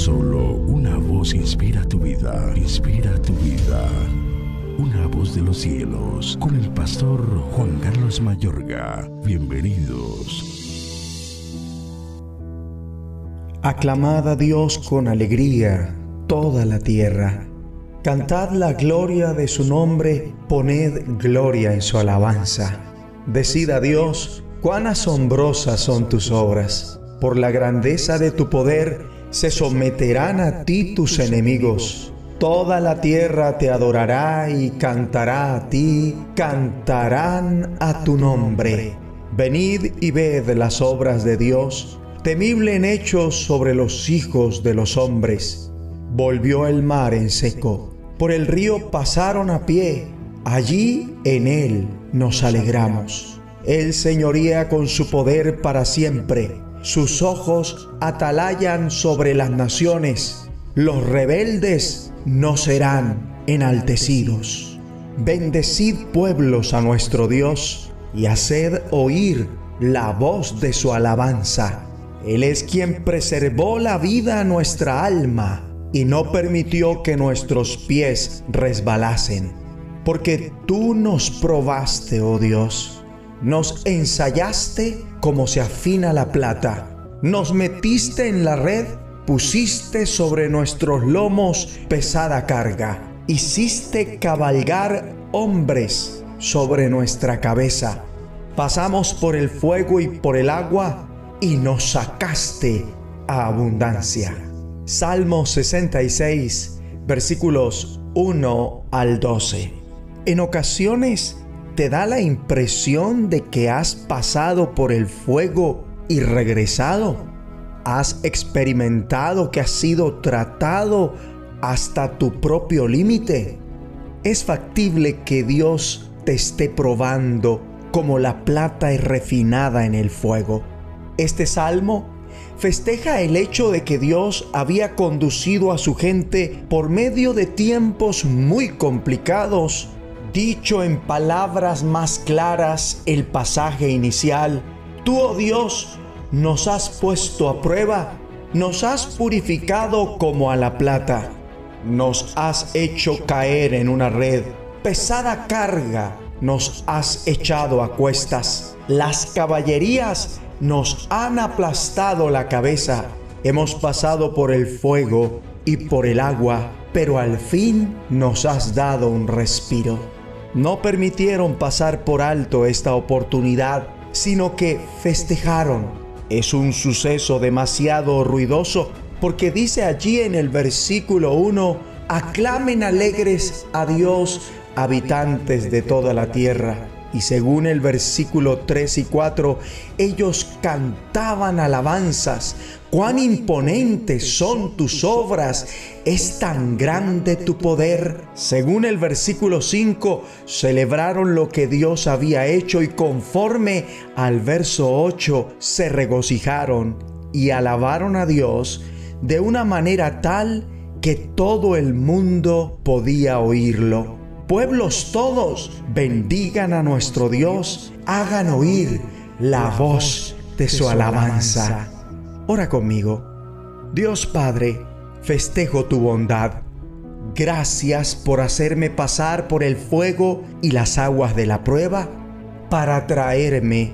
Solo una voz inspira tu vida, inspira tu vida. Una voz de los cielos, con el pastor Juan Carlos Mayorga. Bienvenidos. Aclamad a Dios con alegría toda la tierra. Cantad la gloria de su nombre, poned gloria en su alabanza. Decid a Dios cuán asombrosas son tus obras. Por la grandeza de tu poder se someterán a ti tus enemigos. Toda la tierra te adorará y cantará a ti, cantarán a tu nombre. Venid y ved las obras de Dios, temible en hechos sobre los hijos de los hombres. Volvió el mar en seco, por el río pasaron a pie, allí en él nos alegramos. Él señoría con su poder para siempre, sus ojos atalayan sobre las naciones, los rebeldes no serán enaltecidos. Bendecid pueblos a nuestro Dios y haced oír la voz de su alabanza. Él es quien preservó la vida a nuestra alma y no permitió que nuestros pies resbalasen. Porque tú nos probaste, oh Dios nos ensayaste como se afina la plata. Nos metiste en la red, pusiste sobre nuestros lomos pesada carga. Hiciste cabalgar hombres sobre nuestra cabeza. Pasamos por el fuego y por el agua y nos sacaste a abundancia. Salmo 66, versículos 1 al 12. En ocasiones ¿Te da la impresión de que has pasado por el fuego y regresado? ¿Has experimentado que has sido tratado hasta tu propio límite? Es factible que Dios te esté probando como la plata es refinada en el fuego. Este salmo festeja el hecho de que Dios había conducido a su gente por medio de tiempos muy complicados Dicho en palabras más claras el pasaje inicial, tú, oh Dios, nos has puesto a prueba, nos has purificado como a la plata, nos has hecho caer en una red, pesada carga nos has echado a cuestas, las caballerías nos han aplastado la cabeza, hemos pasado por el fuego y por el agua, pero al fin nos has dado un respiro no permitieron pasar por alto esta oportunidad, sino que festejaron. Es un suceso demasiado ruidoso porque dice allí en el versículo 1, aclamen alegres a Dios, habitantes de toda la tierra. Y según el versículo 3 y 4, ellos cantaban alabanzas. Cuán imponentes son tus obras, es tan grande tu poder. Según el versículo 5, celebraron lo que Dios había hecho y conforme al verso 8, se regocijaron y alabaron a Dios de una manera tal que todo el mundo podía oírlo pueblos todos, bendigan a nuestro Dios, hagan oír la voz de su alabanza. Ora conmigo. Dios Padre, festejo tu bondad. Gracias por hacerme pasar por el fuego y las aguas de la prueba para traerme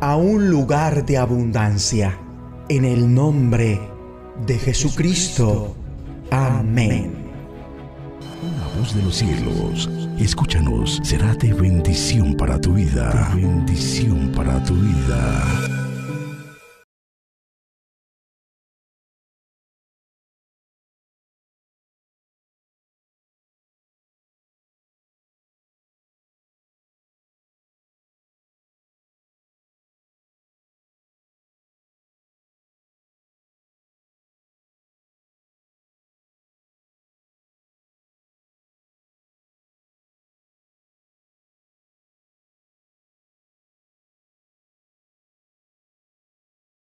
a un lugar de abundancia. En el nombre de Jesucristo. Amén voz de los cielos, escúchanos, será de bendición para tu vida. bendición para tu vida.